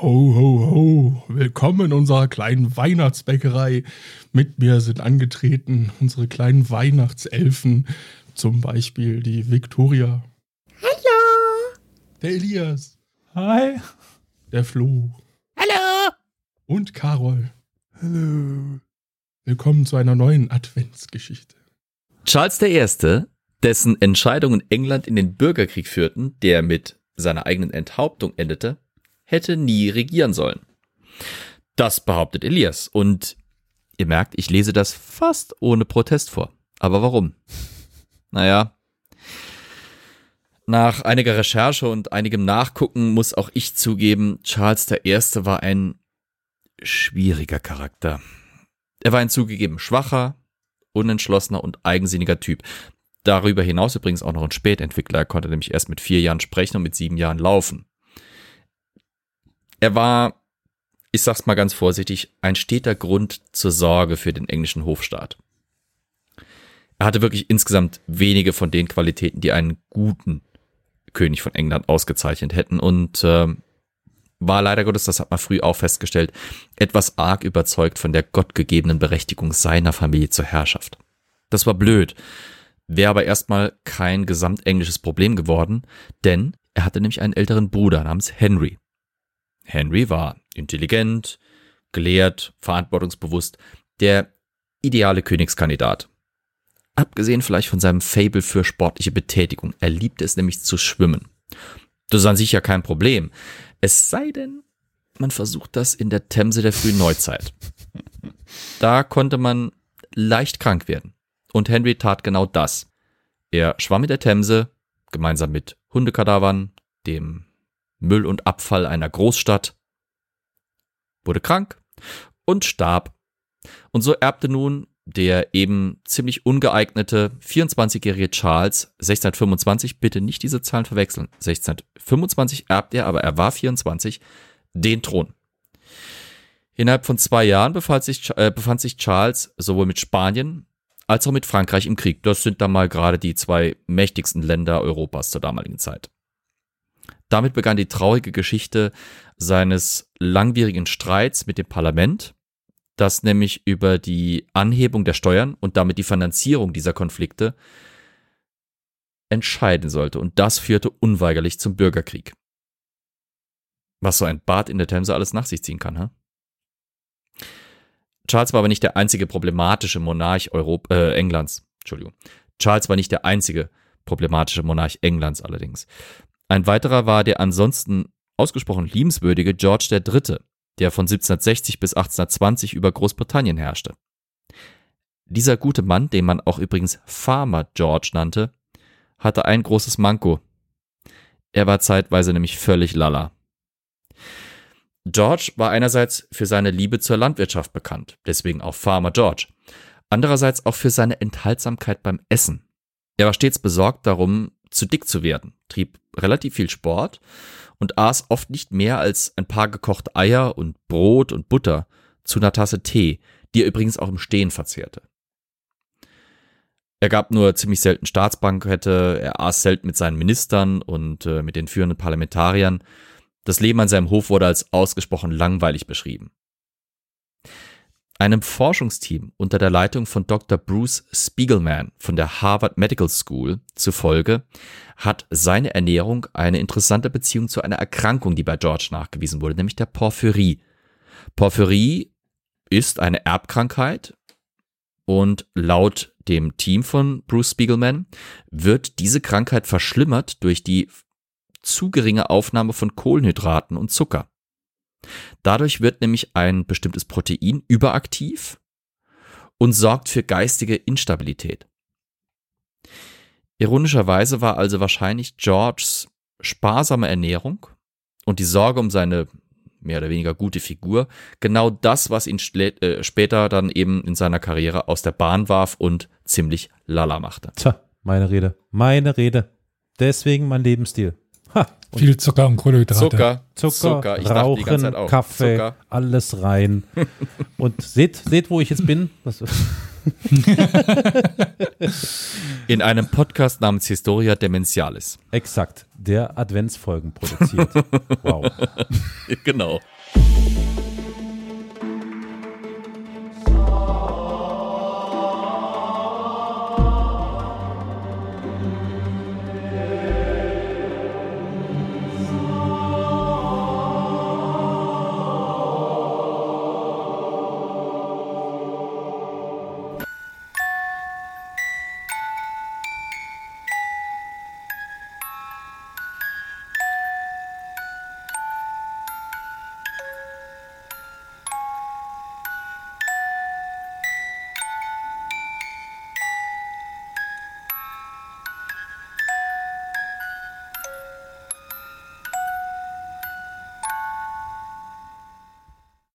Ho, ho, ho. Willkommen in unserer kleinen Weihnachtsbäckerei. Mit mir sind angetreten unsere kleinen Weihnachtselfen. Zum Beispiel die Victoria. Hallo. Der Elias. Hi. Der Flo. Hallo. Und Carol. Hallo. Willkommen zu einer neuen Adventsgeschichte. Charles I., dessen Entscheidungen England in den Bürgerkrieg führten, der mit seiner eigenen Enthauptung endete, hätte nie regieren sollen. Das behauptet Elias und ihr merkt, ich lese das fast ohne Protest vor. Aber warum? Naja, nach einiger Recherche und einigem Nachgucken muss auch ich zugeben, Charles I. war ein schwieriger Charakter. Er war ein zugegeben schwacher, unentschlossener und eigensinniger Typ. Darüber hinaus übrigens auch noch ein Spätentwickler. Er konnte nämlich erst mit vier Jahren sprechen und mit sieben Jahren laufen. Er war, ich sag's mal ganz vorsichtig, ein steter Grund zur Sorge für den englischen Hofstaat. Er hatte wirklich insgesamt wenige von den Qualitäten, die einen guten König von England ausgezeichnet hätten und äh, war leider Gottes, das hat man früh auch festgestellt, etwas arg überzeugt von der gottgegebenen Berechtigung seiner Familie zur Herrschaft. Das war blöd, wäre aber erstmal kein gesamtenglisches Problem geworden, denn er hatte nämlich einen älteren Bruder namens Henry. Henry war intelligent, gelehrt, verantwortungsbewusst, der ideale Königskandidat. Abgesehen vielleicht von seinem Fable für sportliche Betätigung. Er liebte es nämlich zu schwimmen. Das ist an sich ja kein Problem. Es sei denn, man versucht das in der Themse der frühen Neuzeit. Da konnte man leicht krank werden. Und Henry tat genau das. Er schwamm in der Themse, gemeinsam mit Hundekadavern, dem Müll und Abfall einer Großstadt, wurde krank und starb. Und so erbte nun der eben ziemlich ungeeignete 24-jährige Charles 1625, bitte nicht diese Zahlen verwechseln, 1625 erbt er, aber er war 24, den Thron. Innerhalb von zwei Jahren befand sich, äh, befand sich Charles sowohl mit Spanien als auch mit Frankreich im Krieg. Das sind dann mal gerade die zwei mächtigsten Länder Europas zur damaligen Zeit. Damit begann die traurige Geschichte seines langwierigen Streits mit dem Parlament, das nämlich über die Anhebung der Steuern und damit die Finanzierung dieser Konflikte entscheiden sollte. Und das führte unweigerlich zum Bürgerkrieg. Was so ein Bad in der Themse alles nach sich ziehen kann, ha? Charles war aber nicht der einzige problematische Monarch Europ äh, Englands. Entschuldigung. Charles war nicht der einzige problematische Monarch Englands allerdings. Ein weiterer war der ansonsten ausgesprochen liebenswürdige George III., der von 1760 bis 1820 über Großbritannien herrschte. Dieser gute Mann, den man auch übrigens Farmer George nannte, hatte ein großes Manko. Er war zeitweise nämlich völlig lala. George war einerseits für seine Liebe zur Landwirtschaft bekannt, deswegen auch Farmer George. Andererseits auch für seine Enthaltsamkeit beim Essen. Er war stets besorgt darum, zu dick zu werden, trieb relativ viel Sport und aß oft nicht mehr als ein paar gekochte Eier und Brot und Butter zu einer Tasse Tee, die er übrigens auch im Stehen verzehrte. Er gab nur ziemlich selten Staatsbankette, er aß selten mit seinen Ministern und äh, mit den führenden Parlamentariern. Das Leben an seinem Hof wurde als ausgesprochen langweilig beschrieben. Einem Forschungsteam unter der Leitung von Dr. Bruce Spiegelman von der Harvard Medical School zufolge hat seine Ernährung eine interessante Beziehung zu einer Erkrankung, die bei George nachgewiesen wurde, nämlich der Porphyrie. Porphyrie ist eine Erbkrankheit und laut dem Team von Bruce Spiegelman wird diese Krankheit verschlimmert durch die zu geringe Aufnahme von Kohlenhydraten und Zucker. Dadurch wird nämlich ein bestimmtes Protein überaktiv und sorgt für geistige Instabilität. Ironischerweise war also wahrscheinlich Georges sparsame Ernährung und die Sorge um seine mehr oder weniger gute Figur genau das, was ihn äh, später dann eben in seiner Karriere aus der Bahn warf und ziemlich lala machte. Tja, meine Rede, meine Rede. Deswegen mein Lebensstil. Ha, Viel Zucker und Kohlenhydrate. Zucker, Zucker, Zucker. Ich Rauchen, Kaffee, Zucker. alles rein. und seht, seht, wo ich jetzt bin. In einem Podcast namens Historia Dementialis. Exakt, der Adventsfolgen produziert. Wow. genau.